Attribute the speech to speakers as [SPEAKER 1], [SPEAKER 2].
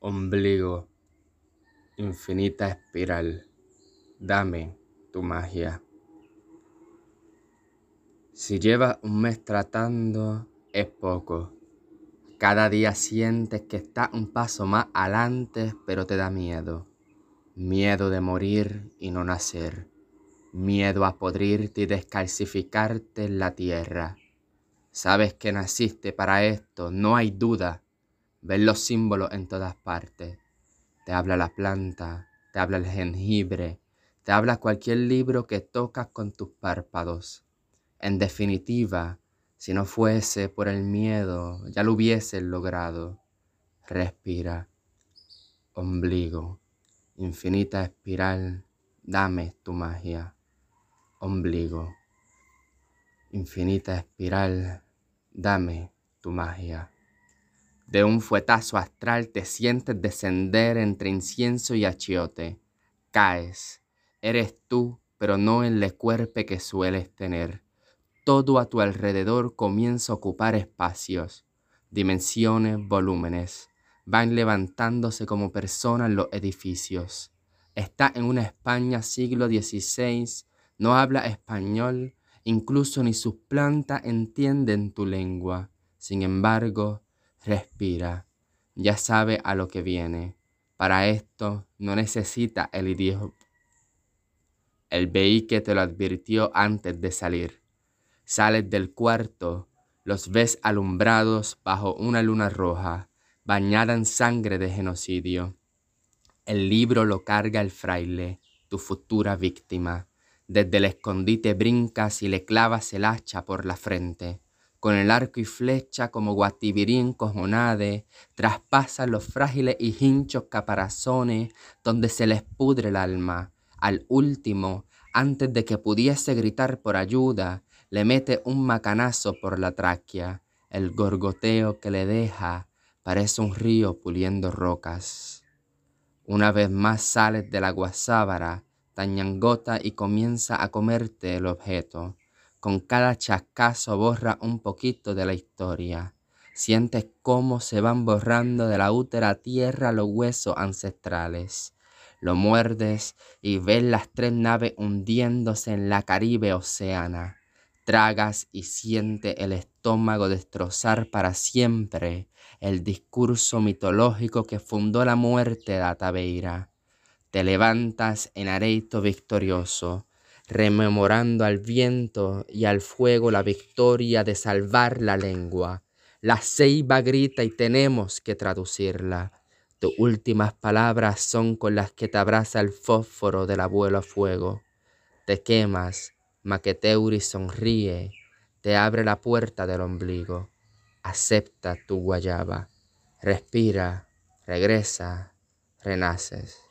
[SPEAKER 1] Ombligo, infinita espiral, dame tu magia. Si llevas un mes tratando, es poco. Cada día sientes que estás un paso más adelante, pero te da miedo. Miedo de morir y no nacer. Miedo a podrirte y descalcificarte en la tierra. Sabes que naciste para esto, no hay duda Ves los símbolos en todas partes. Te habla la planta, te habla el jengibre, te habla cualquier libro que tocas con tus párpados. En definitiva, si no fuese por el miedo, ya lo hubieses logrado. Respira. Ombligo, infinita espiral, dame tu magia. Ombligo, infinita espiral, dame tu magia. De un fuetazo astral te sientes descender entre incienso y achiote. Caes. Eres tú, pero no el cuerpo que sueles tener. Todo a tu alrededor comienza a ocupar espacios, dimensiones, volúmenes. Van levantándose como personas los edificios. Está en una España siglo XVI, no habla español, incluso ni sus plantas entienden tu lengua. Sin embargo, respira, ya sabe a lo que viene. Para esto no necesita el idioma. El que te lo advirtió antes de salir. Sales del cuarto, los ves alumbrados bajo una luna roja, bañada en sangre de genocidio. El libro lo carga el fraile, tu futura víctima. Desde el escondite brincas y le clavas el hacha por la frente con el arco y flecha como guatibirín cojonade, traspasa los frágiles y hinchos caparazones donde se les pudre el alma. Al último, antes de que pudiese gritar por ayuda, le mete un macanazo por la tráquea. El gorgoteo que le deja parece un río puliendo rocas. Una vez más sales de la guasábara, tañangota y comienza a comerte el objeto. Con cada chascazo borra un poquito de la historia. Sientes cómo se van borrando de la útera tierra los huesos ancestrales. Lo muerdes y ves las tres naves hundiéndose en la Caribe Oceana. Tragas y siente el estómago destrozar para siempre el discurso mitológico que fundó la muerte de Ataveira. Te levantas en areito victorioso, rememorando al viento y al fuego la victoria de salvar la lengua. La ceiba grita y tenemos que traducirla. Tus últimas palabras son con las que te abraza el fósforo del abuelo a fuego. Te quemas, Maqueteuri sonríe, te abre la puerta del ombligo. Acepta tu guayaba, respira, regresa, renaces.